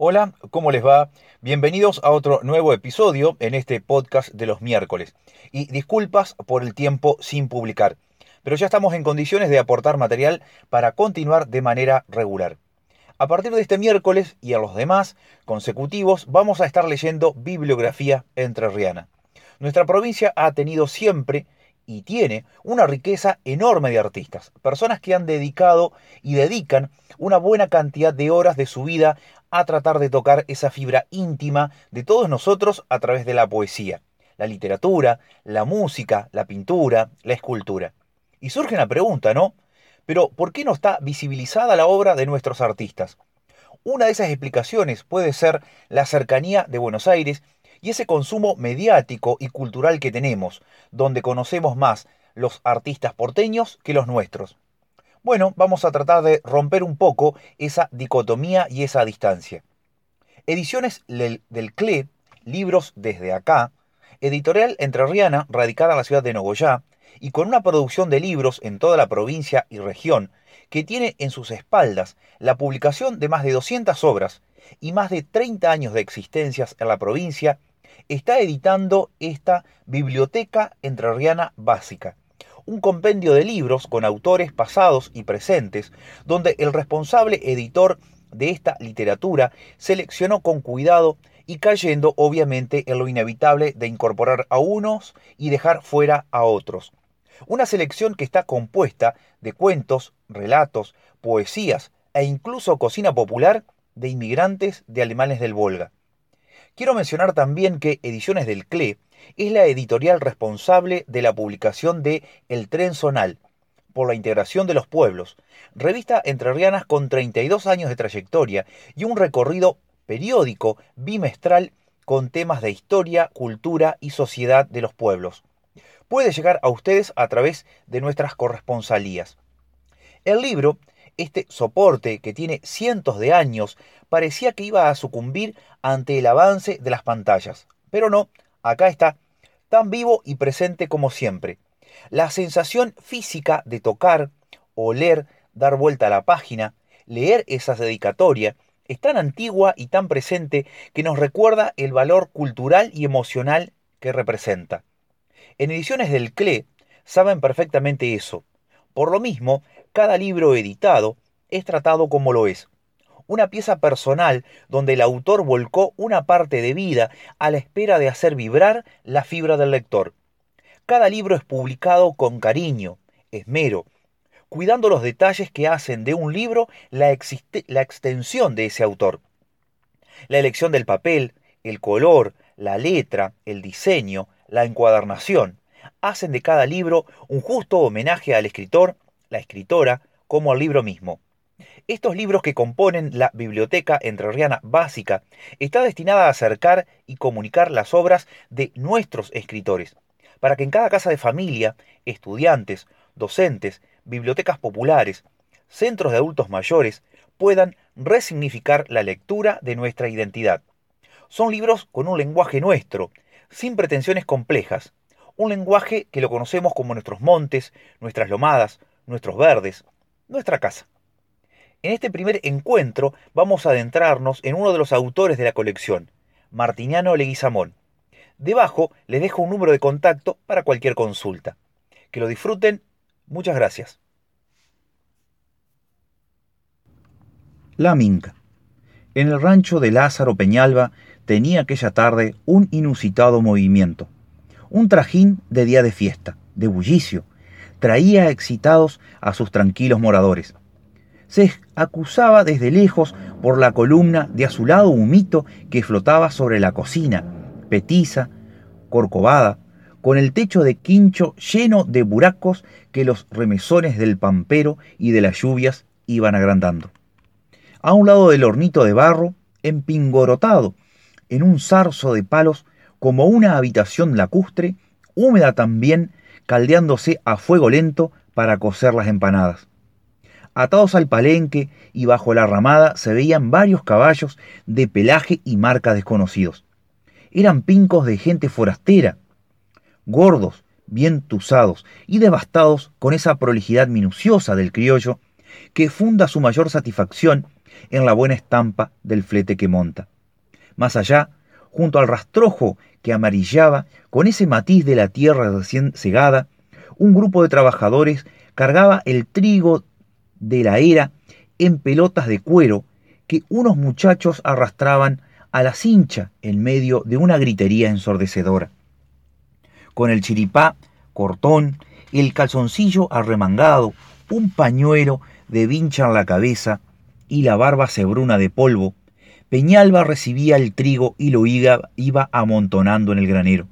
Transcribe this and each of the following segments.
Hola, ¿cómo les va? Bienvenidos a otro nuevo episodio en este podcast de los miércoles. Y disculpas por el tiempo sin publicar, pero ya estamos en condiciones de aportar material para continuar de manera regular. A partir de este miércoles y a los demás consecutivos vamos a estar leyendo bibliografía entrerriana. Nuestra provincia ha tenido siempre y tiene una riqueza enorme de artistas, personas que han dedicado y dedican una buena cantidad de horas de su vida a tratar de tocar esa fibra íntima de todos nosotros a través de la poesía, la literatura, la música, la pintura, la escultura. Y surge una pregunta, ¿no? Pero ¿por qué no está visibilizada la obra de nuestros artistas? Una de esas explicaciones puede ser la cercanía de Buenos Aires y ese consumo mediático y cultural que tenemos, donde conocemos más los artistas porteños que los nuestros. Bueno, vamos a tratar de romper un poco esa dicotomía y esa distancia. Ediciones del, CLE, libros desde acá, editorial entrerriana radicada en la ciudad de Nogoyá, y con una producción de libros en toda la provincia y región, que tiene en sus espaldas la publicación de más de 200 obras y más de 30 años de existencias en la provincia está editando esta Biblioteca Entrerriana Básica, un compendio de libros con autores pasados y presentes, donde el responsable editor de esta literatura seleccionó con cuidado y cayendo obviamente en lo inevitable de incorporar a unos y dejar fuera a otros. Una selección que está compuesta de cuentos, relatos, poesías e incluso cocina popular de inmigrantes de alemanes del Volga. Quiero mencionar también que Ediciones del CLE es la editorial responsable de la publicación de El Tren Zonal, por la integración de los pueblos, revista entrerrianas con 32 años de trayectoria y un recorrido periódico bimestral con temas de historia, cultura y sociedad de los pueblos. Puede llegar a ustedes a través de nuestras corresponsalías. El libro este soporte que tiene cientos de años parecía que iba a sucumbir ante el avance de las pantallas. Pero no, acá está, tan vivo y presente como siempre. La sensación física de tocar, oler, dar vuelta a la página, leer esa dedicatoria, es tan antigua y tan presente que nos recuerda el valor cultural y emocional que representa. En ediciones del CLE saben perfectamente eso. Por lo mismo, cada libro editado es tratado como lo es. Una pieza personal donde el autor volcó una parte de vida a la espera de hacer vibrar la fibra del lector. Cada libro es publicado con cariño, esmero, cuidando los detalles que hacen de un libro la, la extensión de ese autor. La elección del papel, el color, la letra, el diseño, la encuadernación, hacen de cada libro un justo homenaje al escritor la escritora, como al libro mismo. Estos libros que componen la Biblioteca Entrerriana Básica está destinada a acercar y comunicar las obras de nuestros escritores, para que en cada casa de familia, estudiantes, docentes, bibliotecas populares, centros de adultos mayores, puedan resignificar la lectura de nuestra identidad. Son libros con un lenguaje nuestro, sin pretensiones complejas, un lenguaje que lo conocemos como nuestros montes, nuestras lomadas, nuestros verdes, nuestra casa. En este primer encuentro vamos a adentrarnos en uno de los autores de la colección, Martiniano Leguizamón. Debajo les dejo un número de contacto para cualquier consulta. Que lo disfruten. Muchas gracias. La Minca. En el rancho de Lázaro Peñalba tenía aquella tarde un inusitado movimiento. Un trajín de día de fiesta, de bullicio, traía excitados a sus tranquilos moradores. Se acusaba desde lejos por la columna de azulado humito que flotaba sobre la cocina, petiza, corcovada, con el techo de quincho lleno de buracos que los remesones del pampero y de las lluvias iban agrandando. A un lado del hornito de barro, empingorotado, en un zarzo de palos, como una habitación lacustre, húmeda también caldeándose a fuego lento para cocer las empanadas. Atados al palenque y bajo la ramada se veían varios caballos de pelaje y marca desconocidos. Eran pincos de gente forastera, gordos, bien tusados y devastados con esa prolijidad minuciosa del criollo que funda su mayor satisfacción en la buena estampa del flete que monta. Más allá, junto al rastrojo que amarillaba con ese matiz de la tierra recién segada, un grupo de trabajadores cargaba el trigo de la era en pelotas de cuero que unos muchachos arrastraban a la cincha en medio de una gritería ensordecedora. Con el chiripá, cortón, el calzoncillo arremangado, un pañuelo de vincha en la cabeza y la barba cebruna de polvo, Peñalba recibía el trigo y lo iba, amontonando en el granero.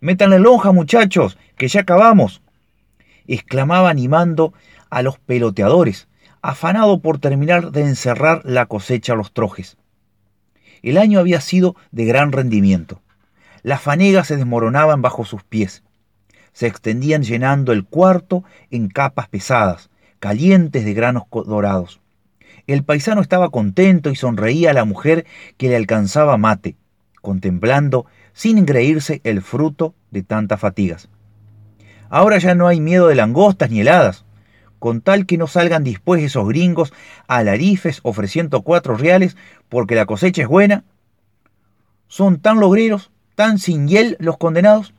Métanle lonja, muchachos, que ya acabamos, exclamaba animando a los peloteadores, afanado por terminar de encerrar la cosecha a los trojes. El año había sido de gran rendimiento. Las fanegas se desmoronaban bajo sus pies. Se extendían llenando el cuarto en capas pesadas, calientes de granos dorados. El paisano estaba contento y sonreía a la mujer que le alcanzaba mate, contemplando sin engreírse el fruto de tantas fatigas. Ahora ya no hay miedo de langostas ni heladas, con tal que no salgan después esos gringos alarifes ofreciendo cuatro reales porque la cosecha es buena. Son tan logreros, tan sin hiel los condenados,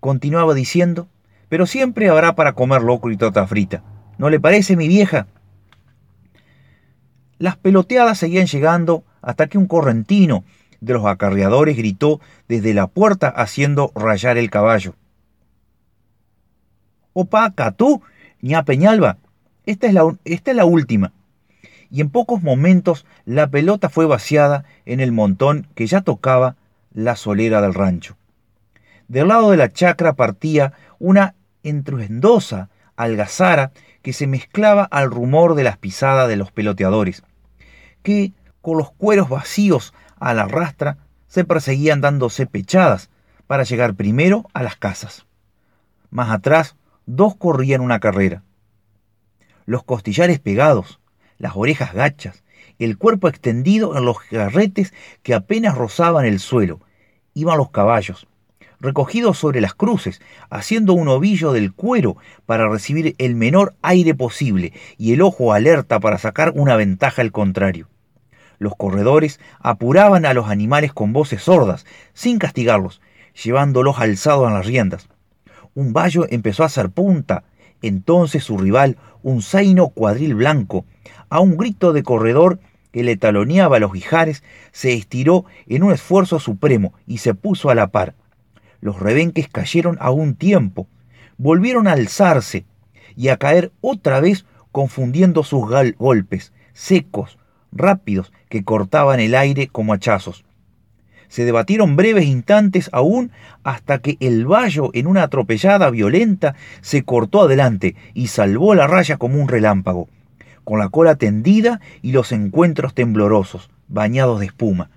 continuaba diciendo, pero siempre habrá para comer locro y tota frita. ¿No le parece, mi vieja? Las peloteadas seguían llegando hasta que un correntino de los acarreadores gritó desde la puerta haciendo rayar el caballo. Opa, Catú, ña Peñalba, esta es, la, última. Y en pocos momentos la pelota fue vaciada en el montón que ya tocaba la solera del rancho. Del lado de la chacra partía una entruendosa algazara que se mezclaba al rumor de las pisadas de los peloteadores, que, con los cueros vacíos a la rastra, se perseguían dándose pechadas para llegar primero a las casas. Más atrás, dos corrían una carrera. Los costillares pegados, las orejas gachas, el cuerpo extendido en los garretes que apenas rozaban el suelo, iban los caballos, recogidos sobre las cruces, haciendo un ovillo del cuero para recibir el menor aire posible y el ojo alerta para sacar una ventaja al contrario. Los corredores apuraban a los animales con voces sordas, sin castigarlos, llevándolos alzados en las riendas. Un vallo empezó a hacer punta, entonces su rival, un zaino cuadril blanco, a un grito de corredor que le taloneaba los guijares, se estiró en un esfuerzo supremo y se puso a la par. Los rebenques cayeron a un tiempo, volvieron a alzarse y a caer otra vez confundiendo sus golpes, secos, rápidos, que cortaban el aire como hachazos. Se debatieron breves instantes aún hasta que el vallo en una atropellada violenta se cortó adelante y salvó la raya como un relámpago, con la cola tendida y los encuentros temblorosos, bañados de espuma.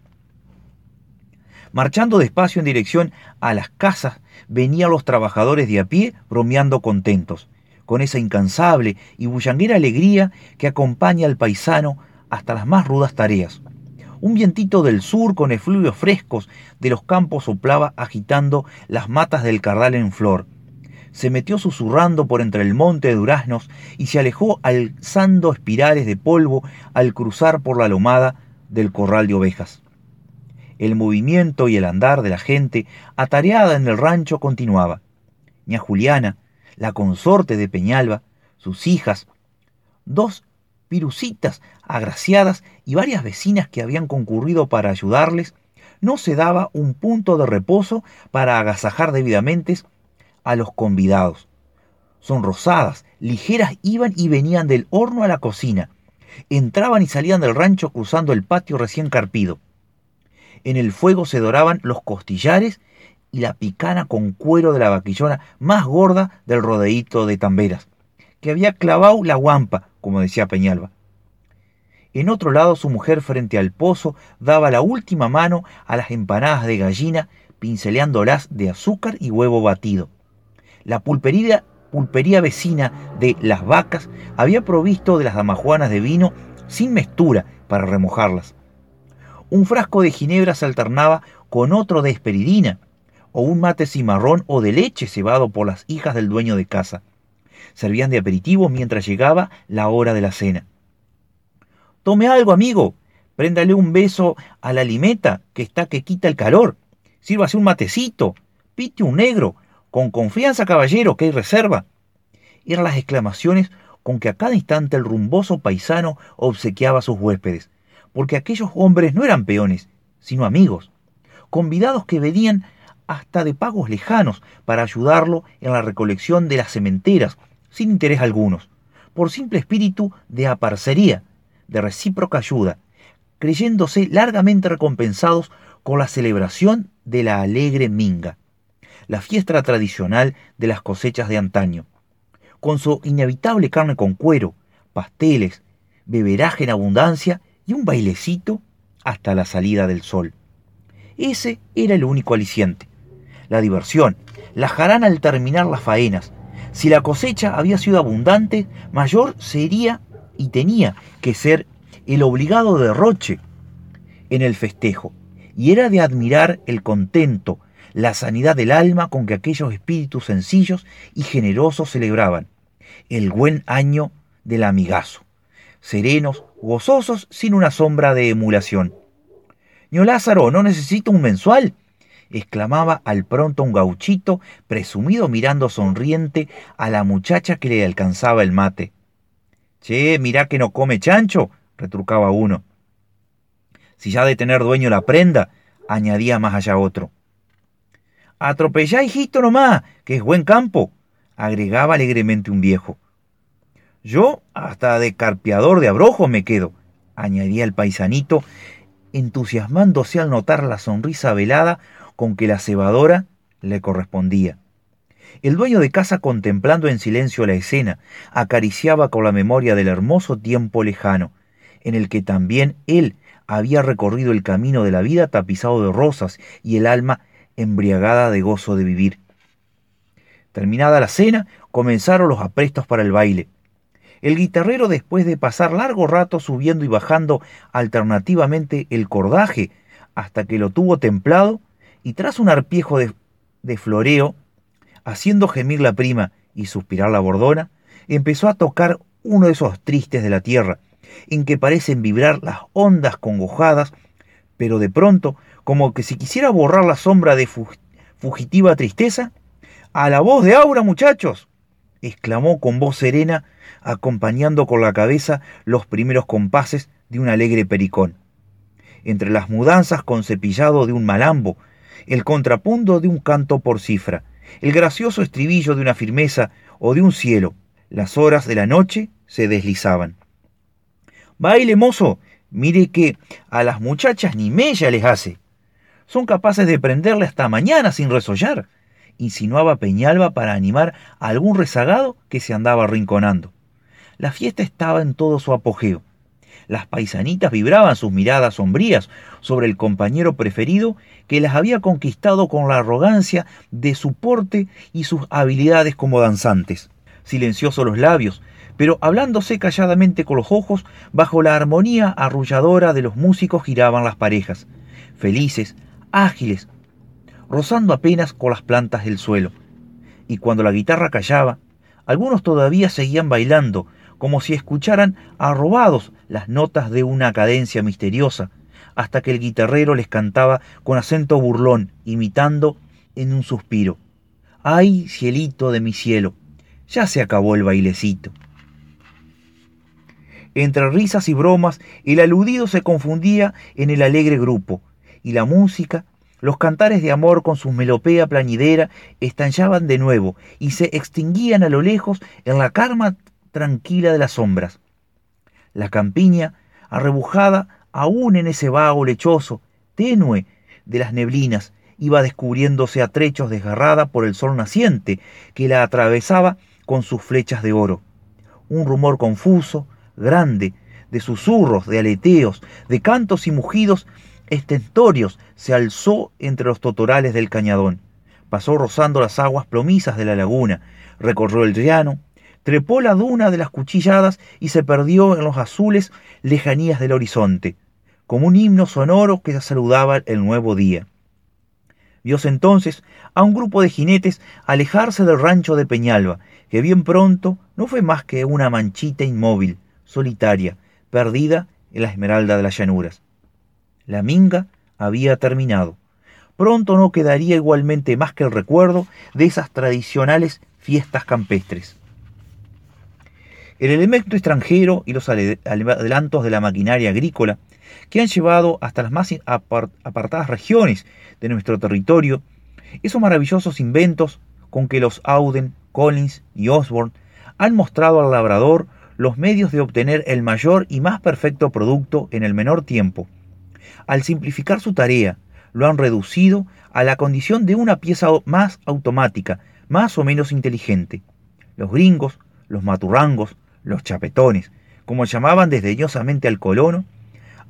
Marchando despacio en dirección a las casas, venían los trabajadores de a pie bromeando contentos, con esa incansable y bullanguera alegría que acompaña al paisano hasta las más rudas tareas. Un vientito del sur con efluvios frescos de los campos soplaba agitando las matas del cardal en flor. Se metió susurrando por entre el monte de duraznos y se alejó alzando espirales de polvo al cruzar por la lomada del corral de ovejas. El movimiento y el andar de la gente atareada en el rancho continuaba. Ña Juliana, la consorte de Peñalba, sus hijas, dos pirucitas agraciadas y varias vecinas que habían concurrido para ayudarles, no se daba un punto de reposo para agasajar debidamente a los convidados. Sonrosadas, ligeras iban y venían del horno a la cocina, entraban y salían del rancho cruzando el patio recién carpido. En el fuego se doraban los costillares y la picana con cuero de la vaquillona más gorda del rodeíto de Tamberas, que había clavado la guampa, como decía Peñalba. En otro lado su mujer frente al pozo daba la última mano a las empanadas de gallina, pinceleándolas de azúcar y huevo batido. La pulpería, pulpería vecina de Las Vacas había provisto de las damajuanas de vino sin mestura para remojarlas. Un frasco de ginebra se alternaba con otro de esperidina, o un mate cimarrón o de leche cebado por las hijas del dueño de casa. Servían de aperitivo mientras llegaba la hora de la cena. Tome algo, amigo. Préndale un beso a la limeta, que está que quita el calor. Sírvase un matecito. Pite un negro. Con confianza, caballero, que hay reserva. Eran las exclamaciones con que a cada instante el rumboso paisano obsequiaba a sus huéspedes, porque aquellos hombres no eran peones, sino amigos, convidados que venían hasta de pagos lejanos para ayudarlo en la recolección de las cementeras, sin interés algunos, por simple espíritu de aparcería, de recíproca ayuda, creyéndose largamente recompensados con la celebración de la alegre minga, la fiesta tradicional de las cosechas de antaño, con su inevitable carne con cuero, pasteles, beberaje en abundancia y un bailecito hasta la salida del sol. Ese era el único aliciente. La diversión, la jarana al terminar las faenas. Si la cosecha había sido abundante, mayor sería y tenía que ser el obligado derroche en el festejo. Y era de admirar el contento, la sanidad del alma con que aquellos espíritus sencillos y generosos celebraban el buen año del amigazo, serenos, gozosos, sin una sombra de emulación. Ño Lázaro, ¿no necesito un mensual? exclamaba al pronto un gauchito, presumido mirando sonriente a la muchacha que le alcanzaba el mate. Che, mirá que no come chancho, retrucaba uno. Si ya de tener dueño la prenda, añadía más allá otro. Atropellá, hijito nomás, que es buen campo, agregaba alegremente un viejo. Yo hasta de carpiador de abrojo me quedo, añadía el paisanito, entusiasmándose al notar la sonrisa velada con que la cebadora le correspondía. El dueño de casa, contemplando en silencio la escena, acariciaba con la memoria del hermoso tiempo lejano, en el que también él había recorrido el camino de la vida tapizado de rosas y el alma embriagada de gozo de vivir. Terminada la cena, comenzaron los aprestos para el baile. El guitarrero, después de pasar largo rato subiendo y bajando alternativamente el cordaje hasta que lo tuvo templado, y tras un arpiejo de, de floreo, haciendo gemir la prima y suspirar la bordona, empezó a tocar uno de esos tristes de la tierra, en que parecen vibrar las ondas congojadas, pero de pronto, como que si quisiera borrar la sombra de fugitiva tristeza, a la voz de Aura, muchachos, exclamó con voz serena, acompañando con la cabeza los primeros compases de un alegre pericón. Entre las mudanzas con cepillado de un malambo, el contrapunto de un canto por cifra, el gracioso estribillo de una firmeza o de un cielo, las horas de la noche se deslizaban. Baile, mozo, mire que a las muchachas ni mella les hace. Son capaces de prenderle hasta mañana sin resollar insinuaba Peñalba para animar a algún rezagado que se andaba arrinconando. La fiesta estaba en todo su apogeo. Las paisanitas vibraban sus miradas sombrías sobre el compañero preferido que las había conquistado con la arrogancia de su porte y sus habilidades como danzantes. Silenciosos los labios, pero hablándose calladamente con los ojos, bajo la armonía arrulladora de los músicos giraban las parejas, felices, ágiles, rozando apenas con las plantas del suelo. Y cuando la guitarra callaba, algunos todavía seguían bailando, como si escucharan arrobados las notas de una cadencia misteriosa, hasta que el guitarrero les cantaba con acento burlón, imitando en un suspiro. ¡Ay, cielito de mi cielo! Ya se acabó el bailecito. Entre risas y bromas, el aludido se confundía en el alegre grupo, y la música los cantares de amor con su melopea plañidera estallaban de nuevo y se extinguían a lo lejos en la calma tranquila de las sombras. La campiña, arrebujada aún en ese vago lechoso, tenue de las neblinas, iba descubriéndose a trechos desgarrada por el sol naciente que la atravesaba con sus flechas de oro. Un rumor confuso, grande, de susurros, de aleteos, de cantos y mugidos estentorios se alzó entre los totorales del cañadón. Pasó rozando las aguas plomizas de la laguna, recorrió el llano, trepó la duna de las cuchilladas y se perdió en los azules lejanías del horizonte, como un himno sonoro que saludaba el nuevo día. Vióse entonces a un grupo de jinetes alejarse del rancho de Peñalba, que bien pronto no fue más que una manchita inmóvil, solitaria, perdida en la esmeralda de las llanuras. La minga había terminado. Pronto no quedaría igualmente más que el recuerdo de esas tradicionales fiestas campestres. El elemento extranjero y los adelantos de la maquinaria agrícola que han llevado hasta las más apartadas regiones de nuestro territorio esos maravillosos inventos con que los Auden, Collins y Osborne han mostrado al labrador los medios de obtener el mayor y más perfecto producto en el menor tiempo. Al simplificar su tarea, lo han reducido a la condición de una pieza más automática, más o menos inteligente. Los gringos, los maturrangos, los chapetones, como llamaban desdeñosamente al colono,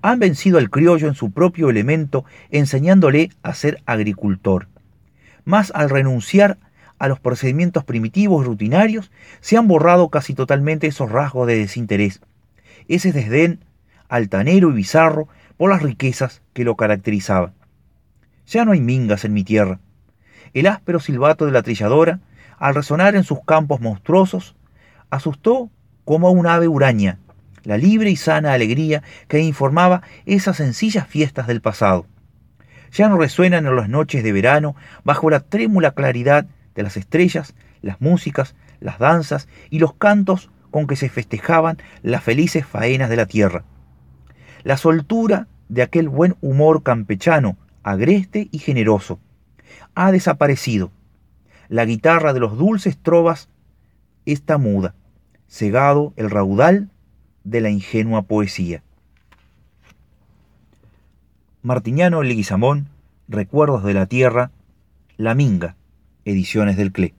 han vencido al criollo en su propio elemento, enseñándole a ser agricultor. Mas al renunciar a los procedimientos primitivos rutinarios, se han borrado casi totalmente esos rasgos de desinterés, ese desdén altanero y bizarro por las riquezas que lo caracterizaban. Ya no hay mingas en mi tierra. El áspero silbato de la trilladora, al resonar en sus campos monstruosos, asustó como a un ave huraña la libre y sana alegría que informaba esas sencillas fiestas del pasado. Ya no resuenan en las noches de verano bajo la trémula claridad de las estrellas, las músicas, las danzas y los cantos con que se festejaban las felices faenas de la tierra. La soltura de aquel buen humor campechano, agreste y generoso, ha desaparecido. La guitarra de los dulces trovas está muda, cegado el raudal de la ingenua poesía. Martiñano Leguizamón, Recuerdos de la Tierra, La Minga, Ediciones del CLE.